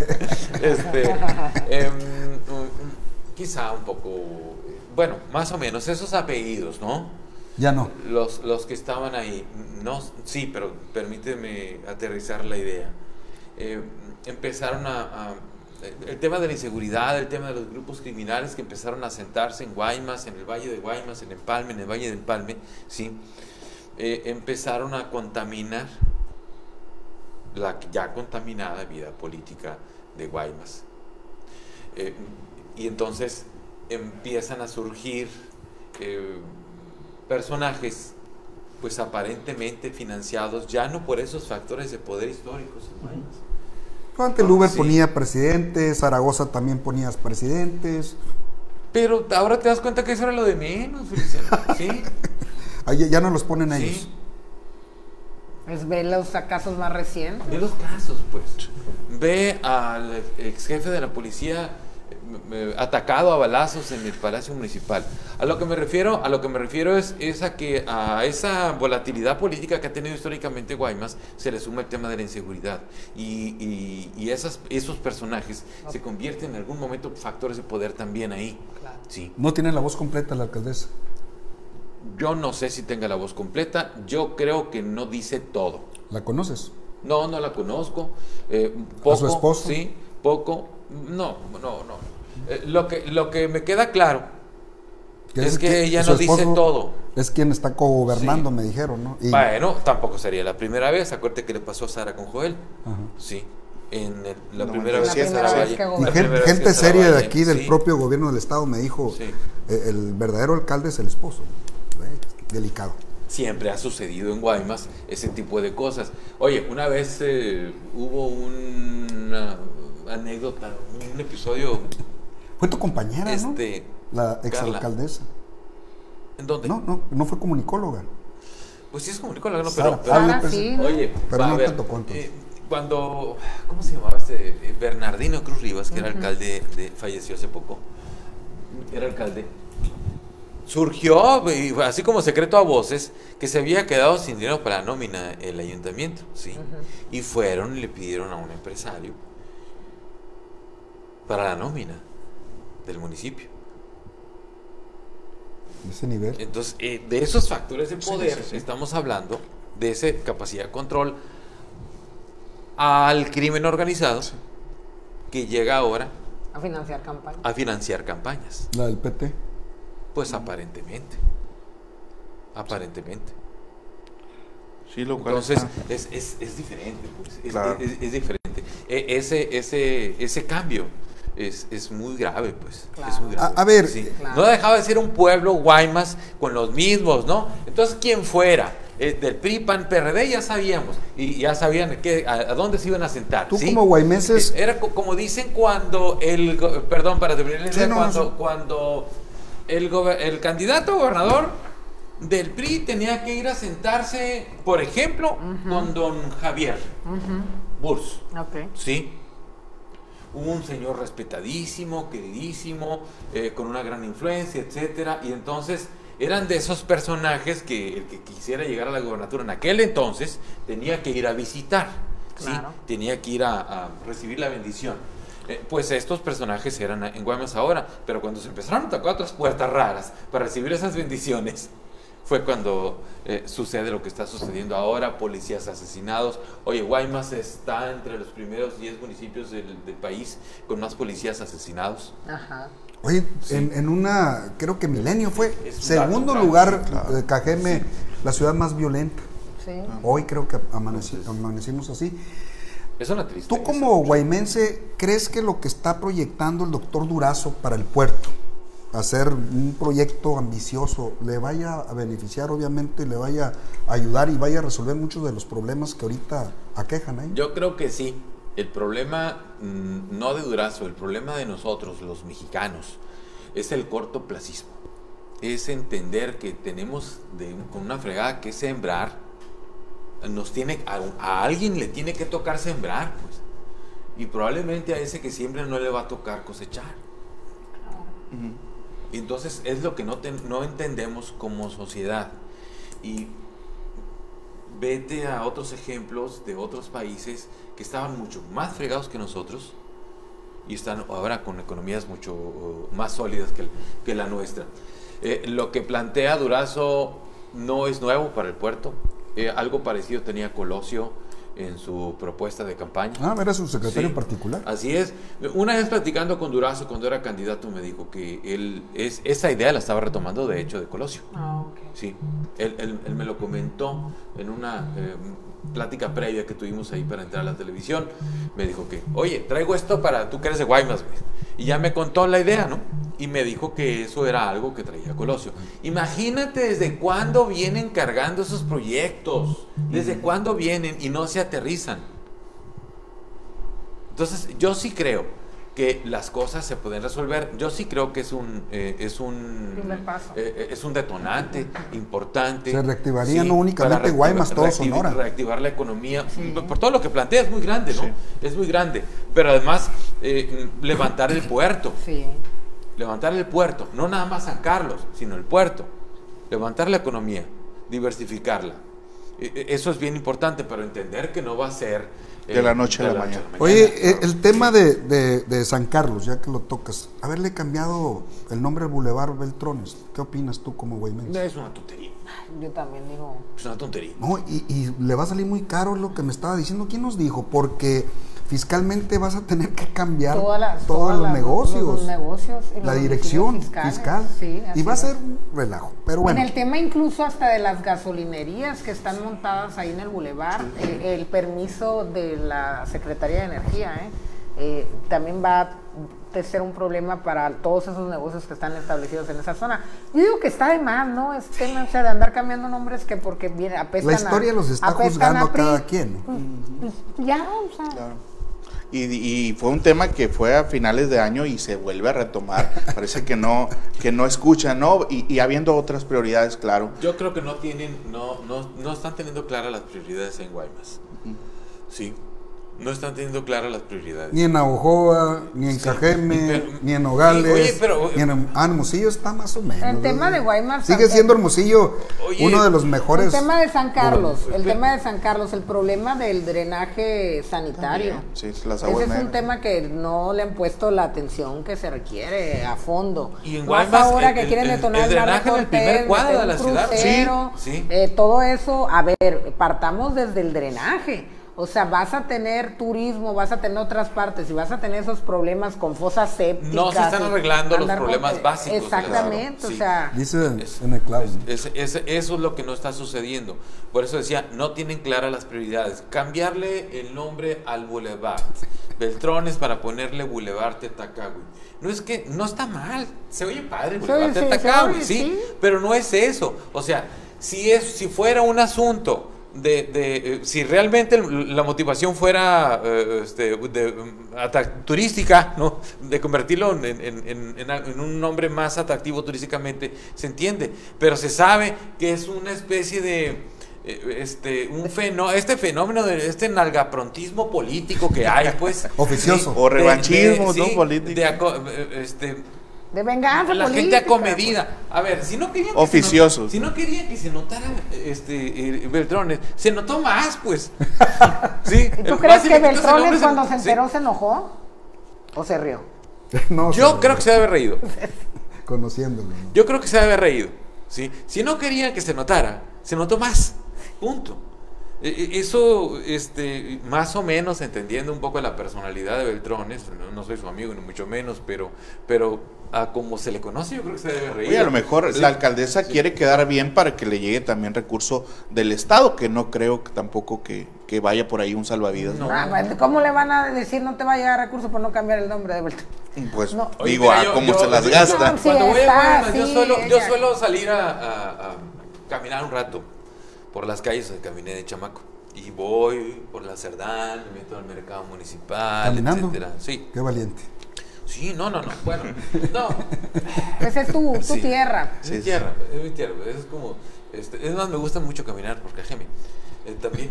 este, mm, quizá un poco, eh, bueno, más o menos, esos apellidos, ¿no? Ya no. Los, los que estaban ahí, no, sí, pero permíteme aterrizar la idea. Eh, empezaron a, a- El tema de la inseguridad, el tema de los grupos criminales que empezaron a sentarse en Guaymas, en el Valle de Guaymas, en Empalme, en el Valle de Empalme, ¿sí? Eh, empezaron a contaminar la ya contaminada vida política de Guaymas. Eh, y entonces empiezan a surgir eh, personajes pues aparentemente financiados ya no por esos factores de poder históricos en Guaymas. Antes Luber Sí. ponía presidentes, Zaragoza también ponías presidentes. Pero ahora te das cuenta que eso era lo de menos, Feliciano. ¿Sí? Ahí ya- no los ponen ellos. Sí. Es ver los casos más recientes. Ve los casos, pues. Ve al ex jefe de la policía atacado a balazos en el Palacio Municipal. A lo que me refiero, a lo que me refiero es, es a que a esa volatilidad política que ha tenido históricamente Guaymas se le suma el tema de la inseguridad. Y, y- y esas, esos personajes se convierten en algún momento factores de poder también ahí. Claro. Sí. No tiene la voz completa la alcaldesa. Yo no sé si tenga la voz completa. Yo creo que no dice todo. ¿La conoces? No, no la conozco. Eh, poco, su esposo? Sí, poco. No, no, no. Eh, lo, que, lo que me queda claro es que ella no dice todo. Es quien está gobernando, Sí. me dijeron, ¿no? Y- Bueno, tampoco sería la primera vez. Acuérdate que le pasó a Sara con Joel. Ajá. Sí. En el- la No, primera la vez que primera Sara vez Valle. que vez que gente Sara seria de Valle, aquí, del sí. propio gobierno del estado, me dijo, Sí. eh, el verdadero alcalde es el esposo. Eh, delicado. siempre ha sucedido en Guaymas ese tipo de cosas. Oye, una vez eh, hubo una anécdota, un episodio, Fue tu compañera, este, ¿no? La Carla. exalcaldesa. ¿en donde? No, no, no fue comunicóloga. Pues sí es comunicóloga, ¿no? Sara, Pero, Sara, pero- pues, sí. Oye, Pero no ver, entonces. eh, cuando, ¿cómo se llamaba este? Eh, Bernardino Cruz Rivas, que era alcalde, de, falleció hace poco, era alcalde, surgió, así como secreto a voces, que se había quedado sin dinero para la nómina el ayuntamiento, ¿sí? Y fueron y le pidieron a un empresario para la nómina del municipio. Ese nivel. Entonces, eh, de esos factores de poder sí, sí. estamos hablando, de esa capacidad de control al crimen organizado que llega ahora A financiar campaña. a financiar campañas. La del PT. Pues aparentemente. Aparentemente. Sí, lo cual Entonces, es, es, es diferente, pues. Es, Claro. es- es diferente. E- ese, ese, ese cambio es, es muy grave, pues. Claro. Es muy grave. A- a ver, Sí. Claro. No dejaba de ser un pueblo Guaymas con los mismos, ¿no? Entonces, quien fuera eh, del PRI, PAN, PRD, ya sabíamos. Y ya sabían que, a, a dónde se iban a sentar. Tú ¿sí? como guaymeses- Eh, Era co- como dicen cuando el. Perdón, para terminar la Sí, idea, no, cuando, cuando el, el candidato a gobernador del PRI tenía que ir a sentarse, por ejemplo, con don Javier Burs. Ok. Sí. Un señor respetadísimo, queridísimo, eh, con una gran influencia, etcétera. Y entonces eran de esos personajes que el que quisiera llegar a la gobernatura en aquel entonces tenía que ir a visitar. ¿sí? Tenía que ir a, a recibir la bendición. Eh, pues estos personajes eran en Guaymas ahora, pero cuando se empezaron a tocar otras puertas raras para recibir esas bendiciones, fue cuando eh, sucede lo que está sucediendo ahora, policías asesinados. Oye, Guaymas está entre los primeros 10 municipios del, del país con más policías asesinados. Ajá. Oye, en, en una, creo que Milenio fue, Es segundo dato, lugar claro. de Cajeme, la ciudad más violenta. Sí. Hoy creo que amaneci- amanecimos así. Es una tristeza. Tú como guaymense, ¿crees que lo que está proyectando el doctor Durazo para el puerto, hacer un proyecto ambicioso, le vaya a beneficiar obviamente, le vaya a ayudar y vaya a resolver muchos de los problemas que ahorita aquejan ahí? Yo creo que sí. El problema mm, no de Durazo, el problema de nosotros, los mexicanos, es el cortoplacismo. Es entender que tenemos de, con una fregada que sembrar. Nos tiene, a, a alguien le tiene que tocar sembrar, pues. Y probablemente a ese que siembra no le va a tocar cosechar. Y entonces es lo que no, ten- no entendemos como sociedad. Y vete a otros ejemplos de otros países que estaban mucho más fregados que nosotros y están ahora con economías mucho uh, más sólidas que la nuestra. Eh, lo que plantea Durazo no es nuevo para el puerto. Eh, algo parecido tenía Colosio en su propuesta de campaña. Ah, era su secretario Sí, particular. Así es. Una vez platicando con Durazo cuando era candidato me dijo que él es, esa idea la estaba retomando de hecho de Colosio. Ah, ok. Sí, él, él- él me lo comentó en una eh, plática previa que tuvimos ahí para entrar a la televisión. Me dijo que, oye, traigo esto para tú que eres de Guaymas, güey. Y ya me contó la idea, ¿no? Y me dijo que eso era algo que traía Colosio. Imagínate desde cuándo vienen cargando esos proyectos, desde cuándo vienen y no se aterrizan. Entonces, yo sí creo que las cosas se pueden resolver. Yo sí creo que es un eh, es un Primer paso. eh, eh, es un detonante importante. Se reactivaría no únicamente Guaymas, todo reactiv- Sonora. Reactivar la economía. Sí. Por todo lo que plantea es muy grande, ¿no? Sí. Es muy grande. Pero además eh, levantar el puerto, Sí. Levantar el puerto, no nada más San Carlos, sino el puerto. Levantar la economía, diversificarla. Eh, eh, Eso es bien importante, pero entender que no va a ser eh, De la noche a la mañana. Oye, eh, claro. el tema de, de- de San Carlos, ya que lo tocas, haberle cambiado el nombre al Boulevard Beltrones, ¿qué opinas tú como guaymense? Es una tontería. Yo también digo. Es una tontería. No, y, y le va a salir muy caro lo que me estaba diciendo. ¿Quién nos dijo? Porque fiscalmente vas a tener que cambiar Todas las- todos los negocios, los negocios y la los dirección fiscal. Sí, y va a ser un relajo. Pero bueno, En el tema incluso hasta de las gasolinerías que están montadas ahí en el bulevar, eh, el permiso de la Secretaría de Energía, ¿eh? Eh, también va a ser un problema para todos esos negocios que están establecidos en esa zona. Yo digo que está de más, ¿no? Es tema, o sea, de andar cambiando nombres que porque viene, apestan la historia a- los está juzgando a cada quien. ¿no? Pues ya, o sea, Claro. Y, y fue un tema que fue a finales de año y se vuelve a retomar. Parece que no, que no escuchan, ¿no? Y, y habiendo otras prioridades, claro. Yo creo que no tienen, no, no, no están teniendo claras las prioridades en Guaymas. Sí. No están teniendo claras las prioridades. Ni en Navojoa, ni en Sí, Cajeme, pero- ni en Nogales, Oye, pero- ni en ah, Hermosillo está más o menos. El tema de Guaymas Sigue siendo Hermosillo Oye, uno de los mejores. El tema de San Carlos, el Pero- tema de San Carlos, el problema del drenaje sanitario. También, sí, las Ese aguas es un tema que no le han puesto la atención que se requiere a fondo. Y en Más Guaymas, ahora el- que el- quieren el- detonar el el, Mar de drenaje en el primer cuadro de la ciudad. crucero, Sí, sí. eh, todo eso, a ver, partamos desde el drenaje. O sea, vas a tener turismo, vas a tener otras partes y vas a tener esos problemas con fosas sépticas. No se están arreglando los andar con- problemas básicos de la ciudad. Exactamente, Sí. o sea, Dice Es- en el clavo. ¿no? Es- es- eso es lo que no está sucediendo. Por eso decía, no tienen claras las prioridades. Cambiarle el nombre al Boulevard Beltrones para ponerle Boulevard Tetacagüi. No es que, no está mal. Se oye padre, Boulevard oye, sí, sí, sí. Pero no es eso. O sea, si, es, si fuera un asunto de, de, eh, si realmente la motivación fuera eh, este, de, turística, ¿no? de convertirlo en, en- en- en a- en un nombre más atractivo turísticamente, se entiende, pero se sabe que es una especie de eh, este un fenó- este fenómeno de este nalgaprontismo político que hay pues Oficioso. O revanchismo, de- ¿no? sí, Político. eh, este de venganza la gente política, acomedida. A ver, si no querían que Oficiosos. Se not- si no querían que se notara este eh, Beltrones, se notó más, pues. sí. ¿Y tú eh, crees que Beltrones cuando se sí. enteró se enojó? ¿O se rió? No, Yo creo que se debe haber reído. Conociéndolo. ¿no? Yo creo que se debe haber reído. ¿sí? Si no querían que se notara, se notó más. Punto. E- e- Eso, este, más o menos entendiendo un poco la personalidad de Beltrones, no, no soy su amigo ni mucho menos, pero, pero a como se le conoce, yo creo que se debe reír. Oye, a lo mejor Sí. la alcaldesa Sí. quiere quedar bien para que le llegue también recurso del Estado, que no creo que tampoco que, que vaya por ahí un salvavidas. No. Ah, ¿Cómo le van a decir no te va a llegar recurso por no cambiar el nombre de Beltrán? Pues No. Oye, digo, mira, a cómo yo- se las yo- gasta. Cuando voy a Guaymas, yo, suelo, yo suelo salir a, a- a caminar un rato por las calles, caminé de chamaco. Y voy por la Cerdán, me meto al mercado municipal, Caminando. etcétera. Sí, Qué valiente. Sí, no, no, no. Bueno, no. Esa es tu, tu Sí. tierra. Es mi sí. tierra, es mi tierra. Es como, este, es más, me gusta mucho caminar por Cajeme. eh, también.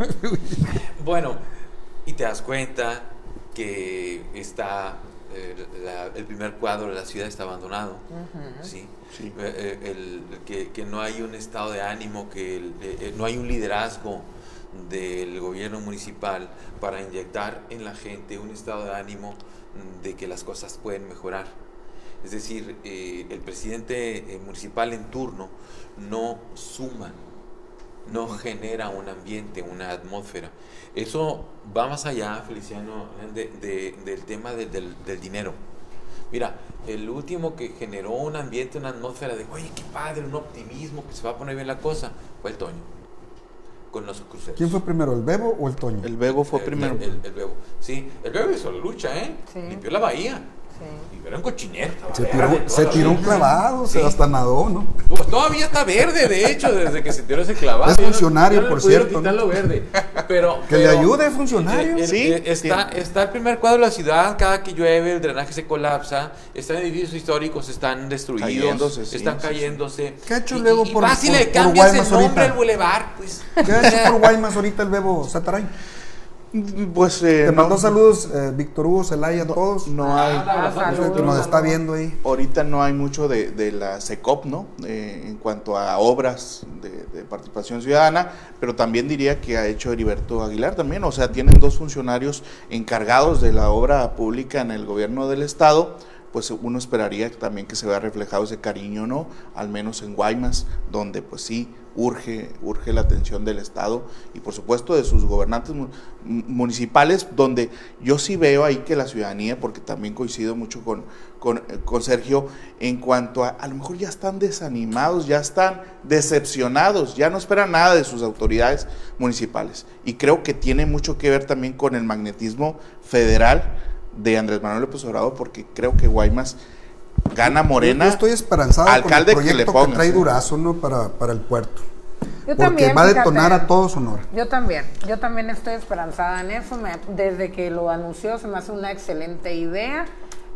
bueno, y te das cuenta que está eh, la- el primer cuadro de la ciudad está abandonado. ¿sí? Sí. Eh, el- que, que no hay un estado de ánimo, que el- no hay un liderazgo del gobierno municipal para inyectar en la gente un estado de ánimo de que las cosas pueden mejorar. Es decir, eh, el presidente eh, municipal en turno no suma, no genera un ambiente, una atmósfera. Eso va más allá, Feliciano, de- de- del tema de- del, del dinero. Mira, el último que generó un ambiente, una atmósfera de, oye, qué padre, un optimismo, que se va a poner bien la cosa, fue el Toño, con los cruceros. ¿Quién fue primero, el Bebo o el Toño? El Bebo fue El- primero. El, el, el Bebo. Sí, el Bebo hizo la lucha, ¿eh? Sí. Limpió la bahía. Sí. Y era un cochinero. se verde, tiró, se todo, tiró un clavado, Sí. se hasta nadó, ¿no? Pues todavía está verde, de hecho, desde que se tiró ese clavado. Es no- funcionario, no por cierto, quitar ¿no? lo verde. Pero, Que le ayude, es funcionario. Sí, está, está el primer cuadro de la ciudad, cada que llueve el drenaje se colapsa, están edificios históricos, están destruidos, Cayéndose, sí, están sí, sí. cayéndose. ¿Qué ha hecho Y- luego y, por- y por- le por cambias el nombre ahorita? al bulevar, pues. ¿Qué ha hecho por Guaymas ahorita el Bebo Sataray? Pues eh, Te no- mandó saludos eh, Víctor Hugo Zelaya a todos. No hay. Ah, saludos. que nos está viendo ahí. Ahorita no hay mucho de, de la SECOP, ¿no? Eh, en cuanto a obras de, de participación ciudadana, pero también diría que ha hecho Heriberto Aguilar también, o sea, tienen dos funcionarios encargados de la obra pública en el gobierno del estado, pues uno esperaría también que se vea reflejado ese cariño, ¿no? Al menos en Guaymas, donde pues sí urge, urge la atención del Estado y por supuesto de sus gobernantes mu- municipales, donde yo sí veo ahí que la ciudadanía, porque también coincido mucho con, con Sergio, en cuanto a, a lo mejor ya están desanimados, ya están decepcionados, ya no esperan nada de sus autoridades municipales. Y creo que tiene mucho que ver también con el magnetismo federal de Andrés Manuel López Obrador, porque creo que Guaymas gana Morena. Yo estoy esperanzado alcalde con el le proyecto que, pongas, trae. Durazo, ¿no? Para, para el puerto. Yo porque también, va a fíjate. detonar a todo Sonora. Yo también, yo también estoy esperanzada en eso. me- desde que lo anunció se me hace una excelente idea.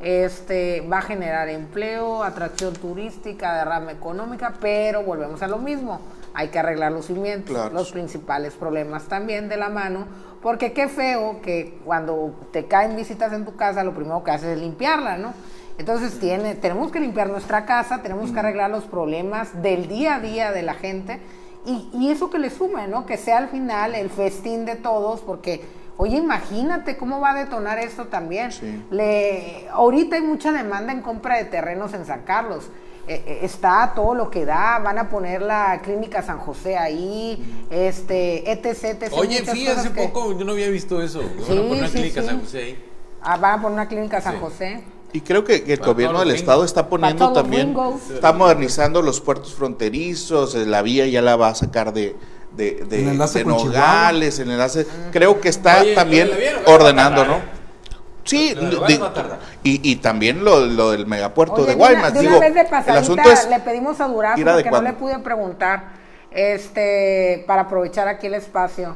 Este va a generar empleo, atracción turística, derrama económica, pero volvemos a lo mismo. Hay que arreglar los cimientos, Claro. los principales problemas también de la mano, porque qué feo que cuando te caen visitas en tu casa, lo primero que haces es limpiarla, ¿no? Entonces tiene, tenemos que limpiar nuestra casa, tenemos que arreglar los problemas del día a día de la gente y, y eso que le sume, ¿no? Que sea al final el festín de todos, porque, oye, imagínate cómo va a detonar esto también. Sí. Le, ahorita hay mucha demanda en compra de terrenos en San Carlos. Eh, eh, está todo lo que da, van a poner la clínica San José ahí, este, etc, etc. Oye, cosas hace que- poco yo no había visto eso. Van a Sí, poner una sí, clínica sí. San José ahí. Ah, van a poner una clínica San Sí. José. Y creo que, que el Para gobierno del estado está poniendo también, está modernizando los puertos fronterizos, eh, la vía ya la va a sacar de, de, de, El de Nogales, el enlace, creo que está Oye, también ordenando, tardar, ¿no? Sí, de y, y también lo, lo del megapuerto Oye, de de una- Guaymas, de una digo, vez de el pasadita asunto es le pedimos a Durazo porque no le pude preguntar, este, para aprovechar aquí el espacio.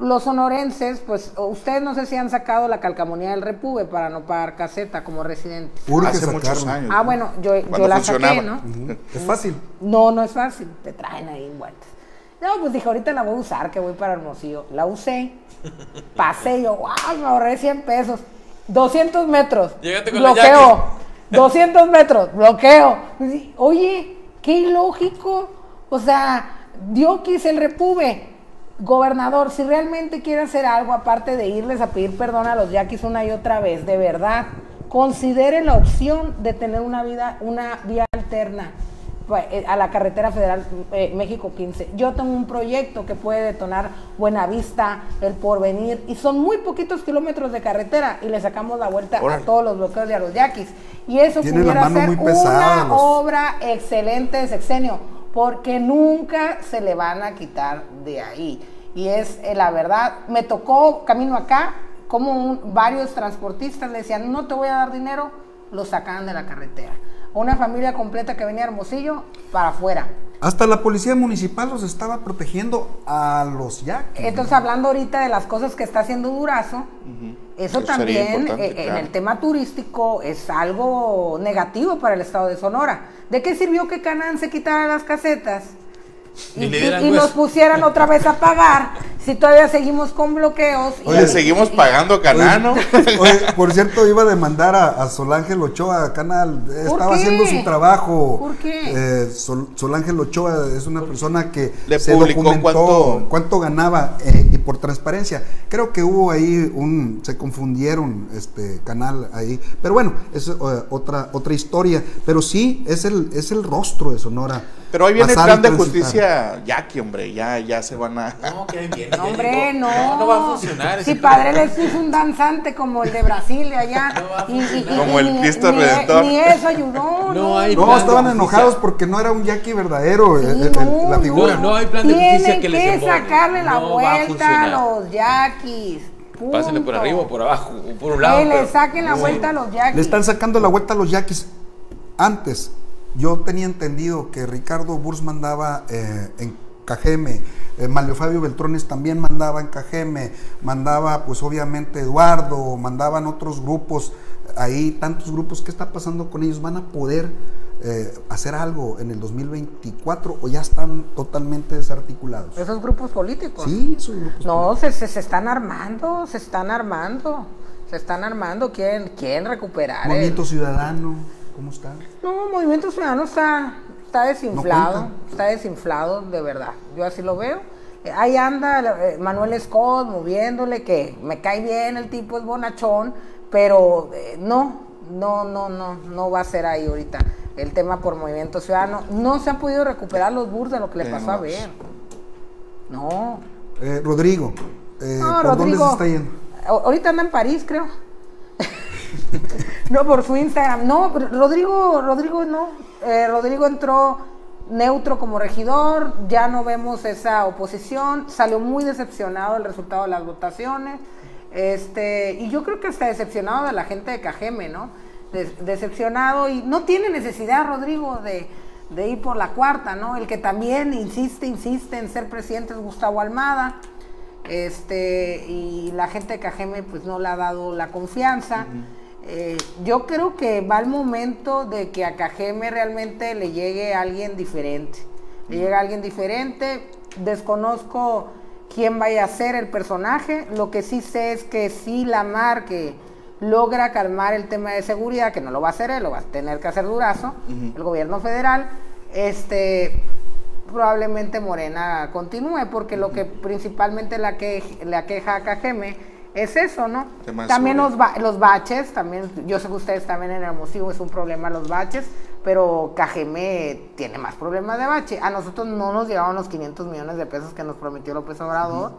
Los sonorenses, pues ustedes no sé si han sacado la calcamonía del Repube para no pagar caseta como residentes. Urge hace muchos años. Ah, ¿no? bueno, yo, la saqué. ¿no? Es fácil. No, no es fácil, te traen ahí envueltas. No, pues dije, ahorita la voy a usar, que voy para Hermosillo. La usé, pasé yo, wow, me ahorré 100 pesos. 200 metros, Llegaste con la bloqueo. 200 metros, bloqueo. Oye, qué ilógico. O sea, Diokis el repube. Gobernador, si realmente quiere hacer algo, aparte de irles a pedir perdón a los yaquis una y otra vez, de verdad, considere la opción de tener una vida, una vía alterna pa- eh, a la carretera federal eh, México 15. Yo tengo un proyecto que puede detonar Buenavista, El Porvenir, y son muy poquitos kilómetros de carretera y le sacamos la vuelta a todos los bloqueos y a los yaquis. Y eso Tienen la pudiera ser pesada una los- obra excelente de sexenio, porque nunca se le van a quitar de ahí. Y es eh, la verdad, me tocó camino acá, como un- varios transportistas le decían, no te voy a dar dinero, lo sacaban de la carretera. Una familia completa que venía a Hermosillo, para afuera. Hasta la policía municipal los estaba protegiendo a los yaquis. Entonces, hablando ahorita de las cosas que está haciendo Durazo, eso también eh, en el tema turístico es algo negativo para el estado de Sonora. ¿De qué sirvió que Canán se quitara las casetas? Y nos pusieran otra vez a pagar si todavía seguimos con bloqueos. y- Oye, seguimos y- pagando Canano. Oye, por cierto, iba a demandar a, a Sol Ángel Ochoa, Canal. Estaba qué? haciendo su trabajo. ¿Por qué? Eh, Sol, Sol Ángel Ochoa es una persona que Le se publicó documentó cuánto- ganaba eh, y por transparencia. Creo que hubo ahí un. Se confundieron este canal ahí. Pero bueno, es eh, otra, otra historia. Pero sí, es el, es el rostro de Sonora. Pero ahí viene el plan de justicia Yaqui, hombre, ya, ya se van a... No, que bien. No, hombre, no. No, va a funcionar. Si padre les puso un danzante como el de Brasil de allá. No va a y- y- y- Como el ni- Cristo ni- Redentor. Ni eso ayudó. No hay No, plan de estaban enojados porque no era un yaqui verdadero. Sí, el- el- no, la figura. No, no hay plan de Tienen justicia que les que sacarle la No va vuelta a, funcionar. Los yaquis. Pásenle por punto. arriba o por abajo, o por un lado. Que le pero- saquen la vuelta a los yaquis. Le están sacando la vuelta a los yaquis. Antes, yo tenía entendido que Ricardo Burs mandaba eh, en Cajeme, eh, Mario Fabio Beltrones también mandaba en Cajeme, mandaba pues obviamente Eduardo, mandaban otros grupos, ahí tantos grupos, ¿qué está pasando con ellos? ¿Van a poder eh, hacer algo en el 2024 o ya están totalmente desarticulados? Esos grupos políticos. Sí, esos grupos. No, se, se, se están armando, se están armando. Se están armando, quieren, quieren recuperar. el- Movimiento Ciudadano, ¿cómo está? No, Movimiento Ciudadano está, está desinflado, está desinflado, de verdad. Yo así lo veo. Eh, Ahí anda eh, Manuel Scott moviéndole, que me cae bien, el tipo es bonachón, pero eh, no, no, no, no, no va a ser ahí ahorita el tema por Movimiento Ciudadano. No se han podido recuperar los burs de lo que le Que pasó no. a ver. No. Eh, Rodrigo, eh, No, ¿por Rodrigo. dónde se está yendo? Ahorita anda en París, creo. no, por su Instagram. No, pero Rodrigo, Rodrigo no. Eh, Rodrigo entró neutro como regidor, ya no vemos esa oposición, salió muy decepcionado del resultado de las votaciones. Este, y yo creo que está decepcionado de la gente de Cajeme, ¿no? De- decepcionado y no tiene necesidad, Rodrigo, de, de ir por la cuarta, ¿no? El que también insiste, insiste en ser presidente es Gustavo Almada. Este, y la gente de Cajeme pues no le ha dado la confianza. Eh, yo creo que va el momento de que a Cajeme realmente le llegue alguien diferente. Le llega alguien diferente. Desconozco quién vaya a ser el personaje. Lo que sí sé es que si la marque logra calmar el tema de seguridad, que no lo va a hacer él, lo va a tener que hacer Durazo, el gobierno federal, este probablemente Morena continúe, porque lo que principalmente la que la queja a Cajeme es eso, ¿no? También los, ba- los baches, también, yo sé que ustedes también en Hermosillo es un problema los baches, pero Cajeme tiene más problemas de bache. A nosotros no nos llegaron los 500 millones de pesos que nos prometió López Obrador,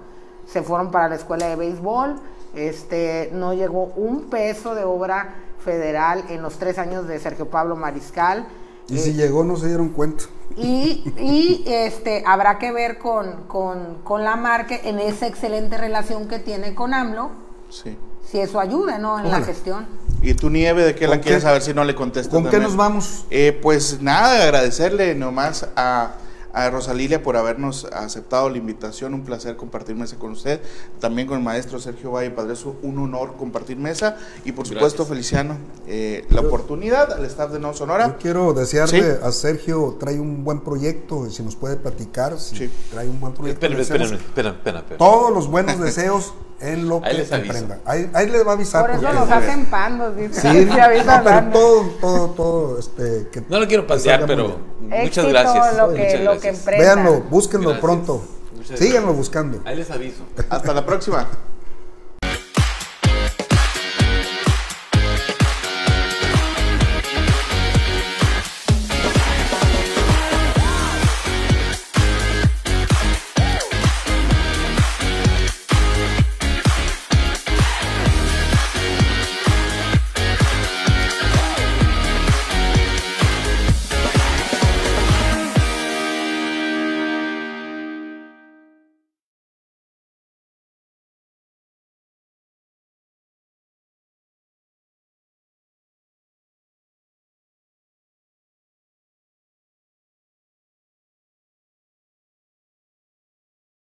se fueron para la escuela de béisbol, este, no llegó un peso de obra federal en los tres años de Sergio Pablo Mariscal. Y si llegó, no se dieron cuenta. Y, y, este, habrá que ver con, con, con la marca en esa excelente relación que tiene con AMLO, Sí. si eso ayuda, ¿no? En la gestión. ¿Y tu nieve de qué la ¿Con quieres saber si no le contestas? ¿Con qué nos vamos? Eh, pues nada, agradecerle nomás a, a Rosalilia por habernos aceptado la invitación, un placer compartir mesa con usted, también con el maestro Sergio Valle Padreso, un honor compartir mesa y por supuesto Gracias. Feliciano, eh, la oportunidad al staff de No Sonora. Yo quiero desearle Sí. a Sergio, trae un buen proyecto, si nos puede platicar, si Sí. trae un buen proyecto. Espérame, le espérame, deseamos espérame, espérame, espérame. Todos los buenos deseos en lo Ahí que les aviso. emprenda. Ahí, ahí les va a avisar. Por eso los hacen pandos, dice. Sí, Se avisa no, pero todo, todo, todo, este, que No lo quiero pasear, pero muchas Éxito gracias. lo que- muchas lo que gracias. emprenda. Véanlo, búsquenlo Gracias. pronto. Muchas Síganlo gracias. buscando. Ahí les aviso. Hasta la próxima.